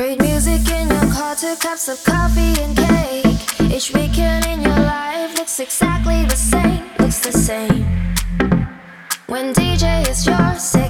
Great music in your car, two cups of coffee and cake. Each weekend in your life looks exactly the same, looks the same. When DJ is your sick.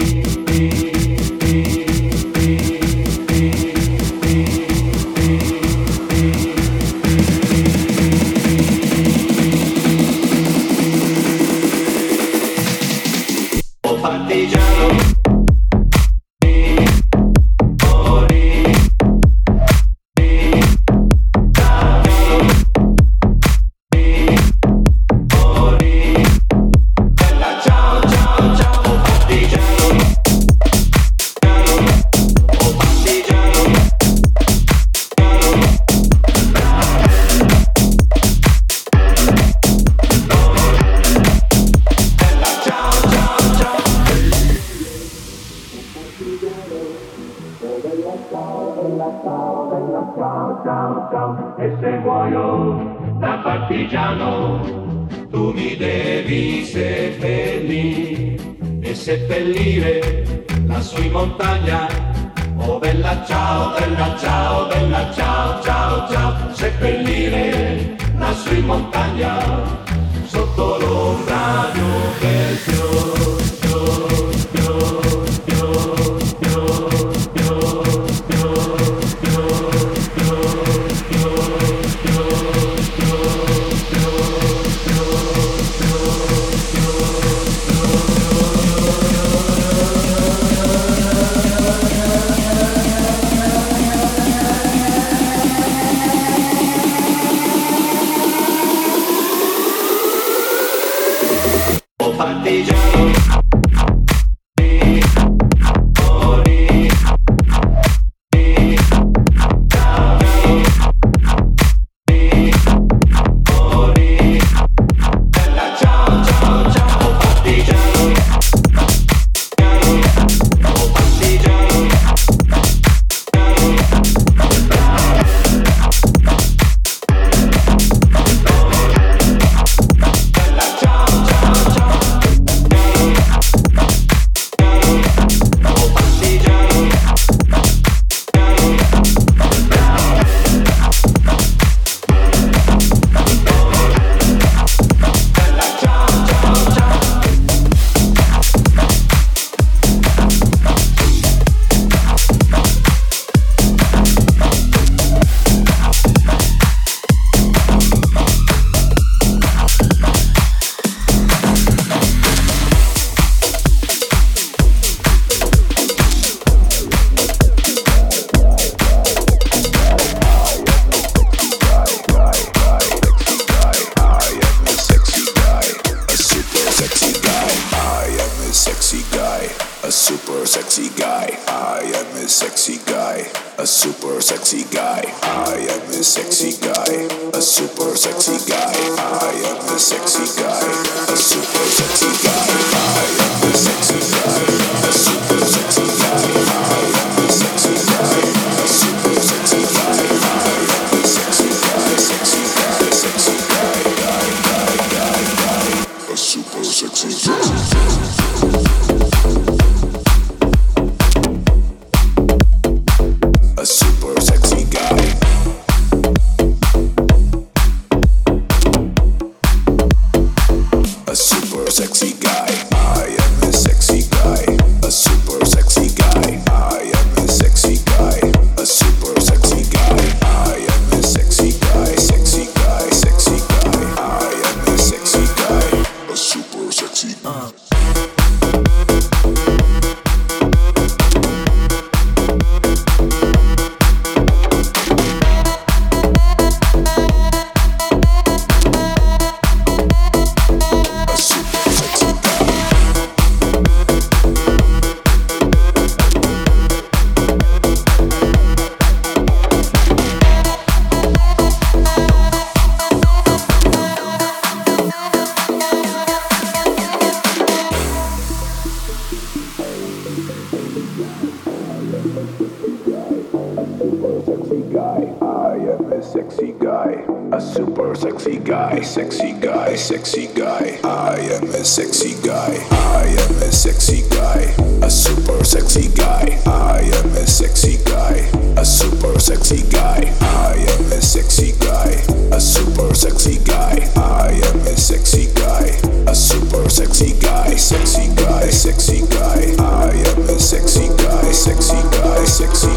six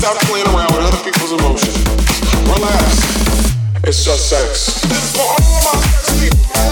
Stop playing around with other people's emotions. Relax. It's just sex. For all my sex people.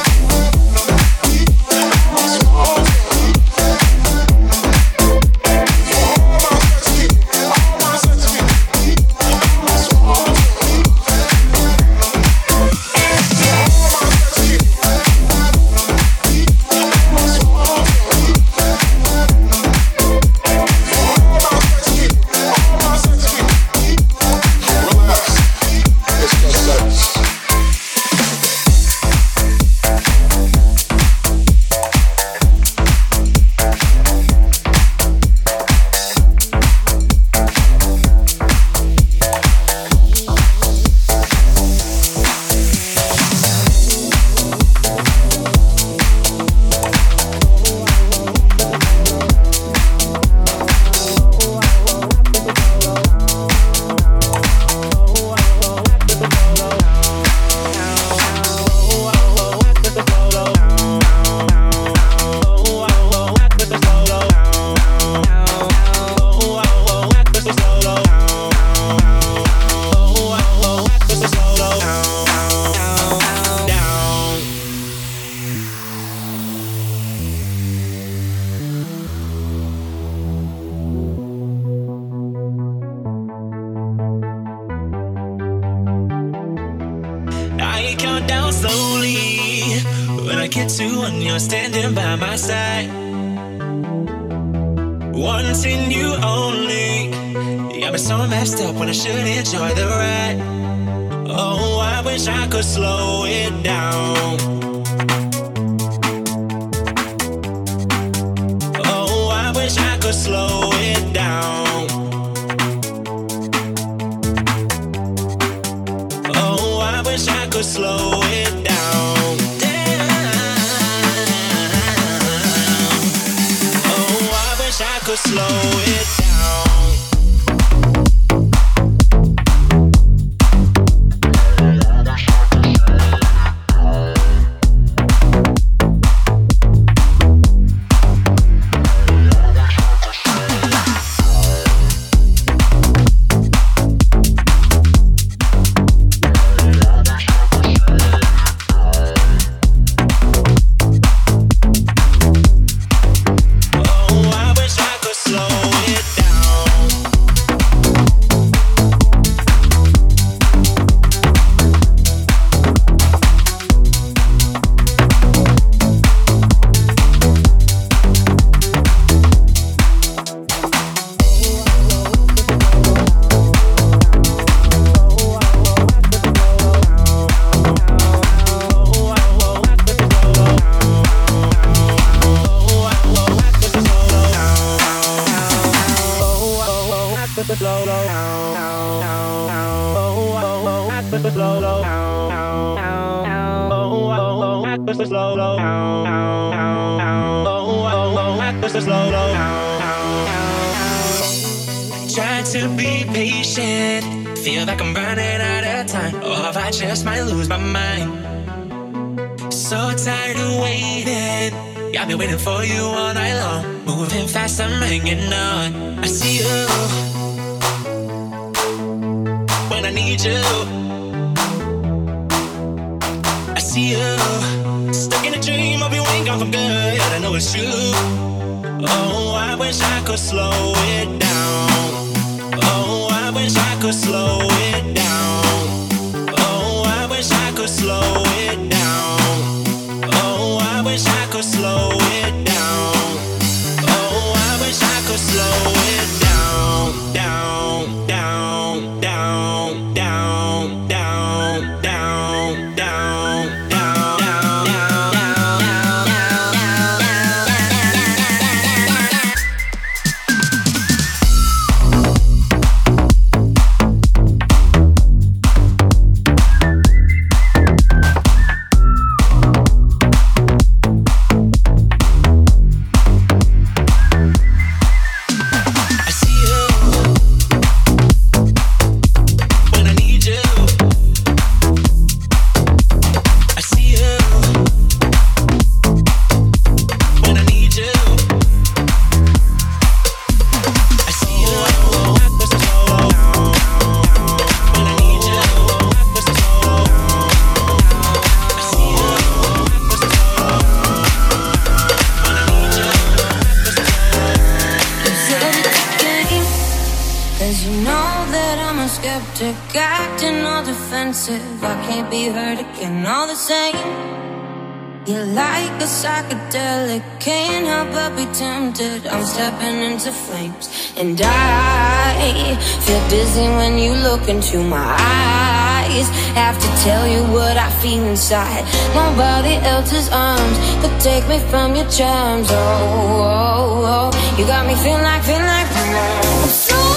wish I could slow it down. Oh, I wish I could slow it down. Oh, I wish I could slow I've been waiting for you all night long. Moving fast, I'm hanging on. I see you when I need you. I see you stuck in a dream of you ain't gone for good. I know it's true. Oh, I wish I could slow it down. Oh, I wish I could slow it down. Oh, I wish I could slow it down. I'm stepping into flames. And I feel dizzy when you look into my eyes. Have to tell you what I feel inside. Nobody else's arms could take me from your charms. Oh, oh, oh. you got me feeling like, feeling like.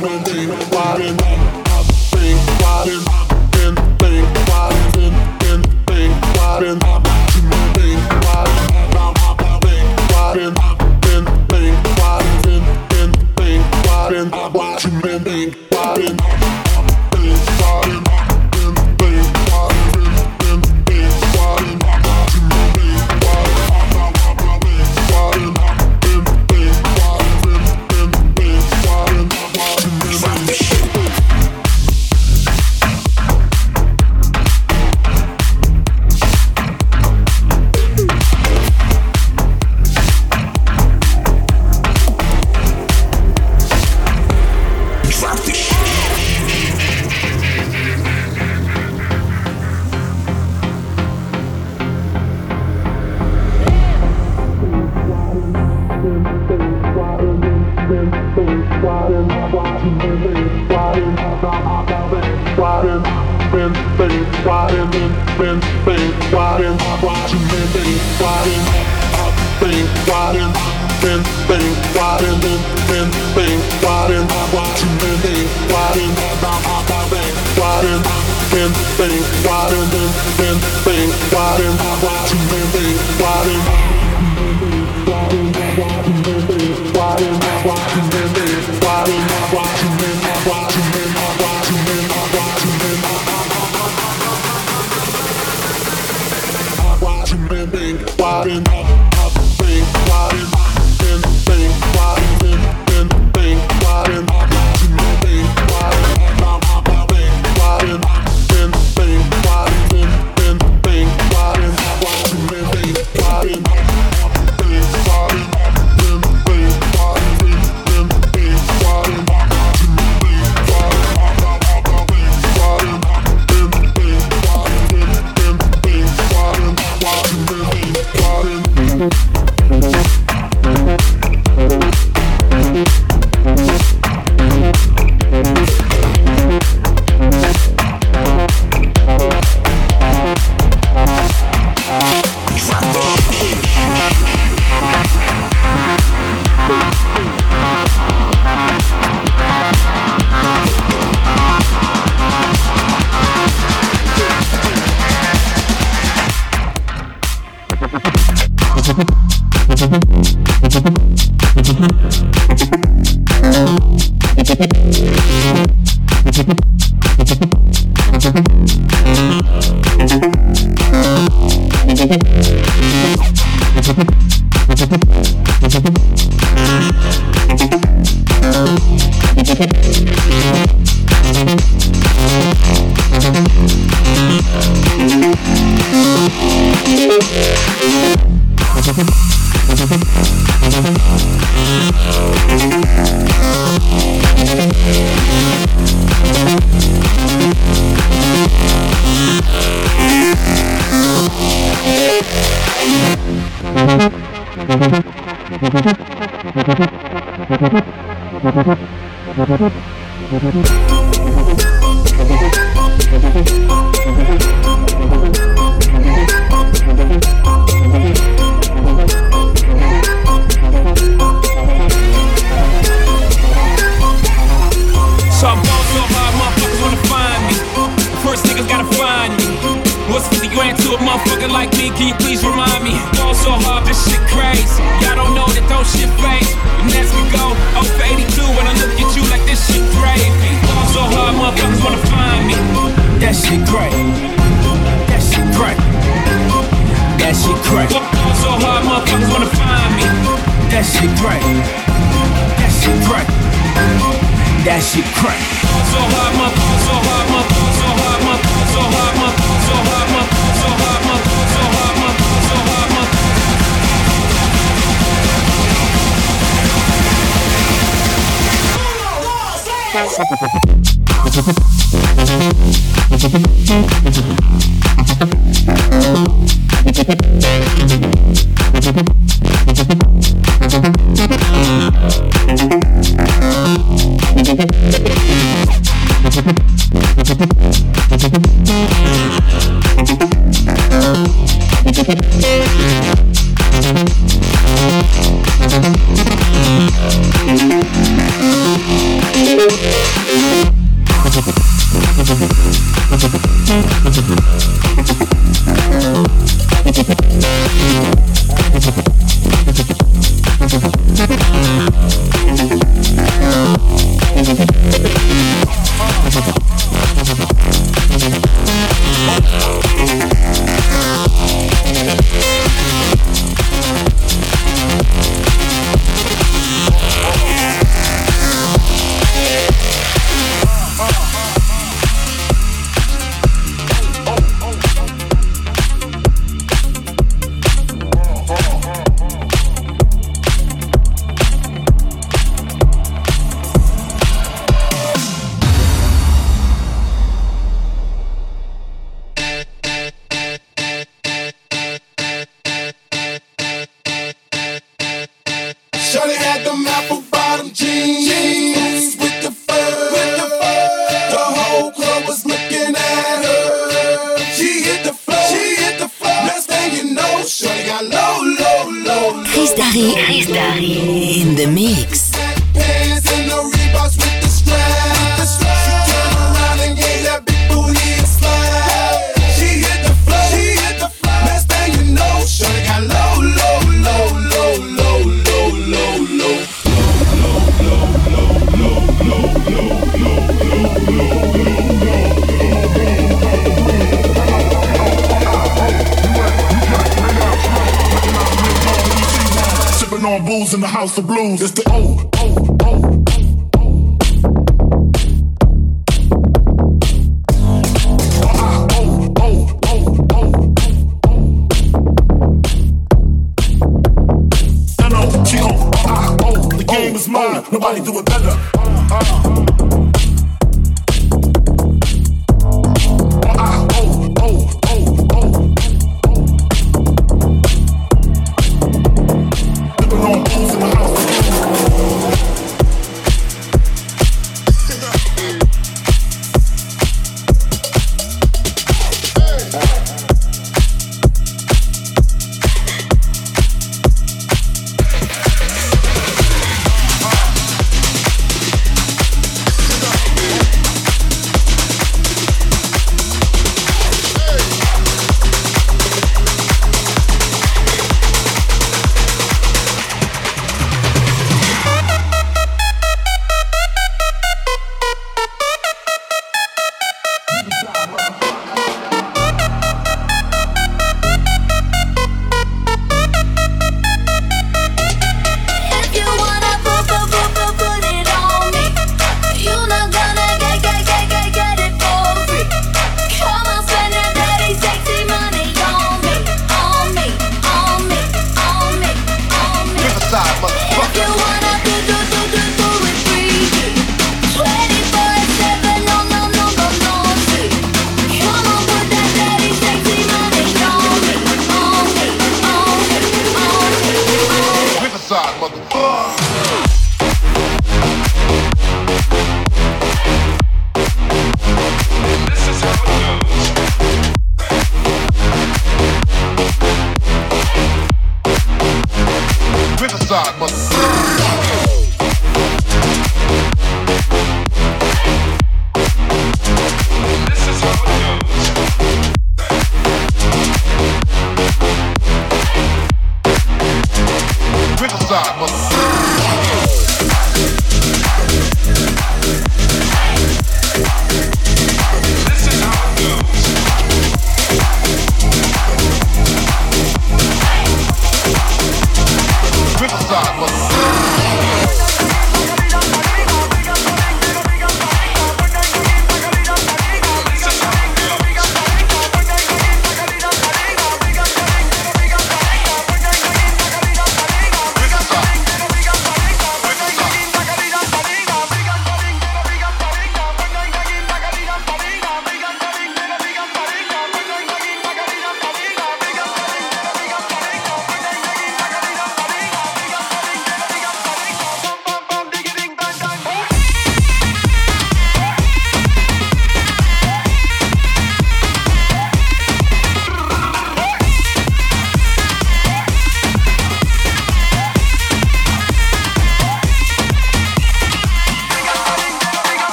Monday, Monday, Monday.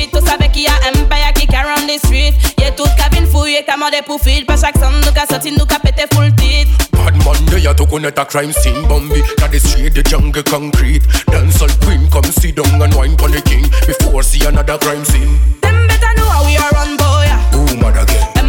street. Tous avec qui a empire qui carry the street. Y'a toute cabine fouillée, t'as mordé pour fil Pas chaque somme, nous qu'a sorti, nous qu'a pété full titre Bad Monday, y'a tout connaître a crime scene Bombi, t'as the street, the jungle concrete. Dance all queen, come sit down and wine pon the king. Before see another crime scene. Them better know how we are on boy Boom again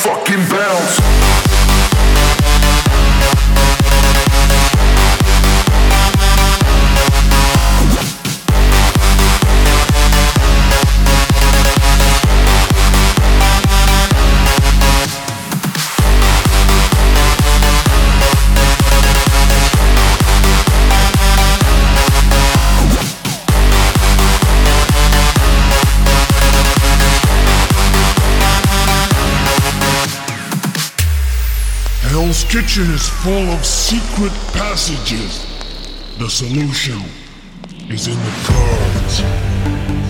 fucking bounce. The kitchen is full of secret passages. The solution is in the cards.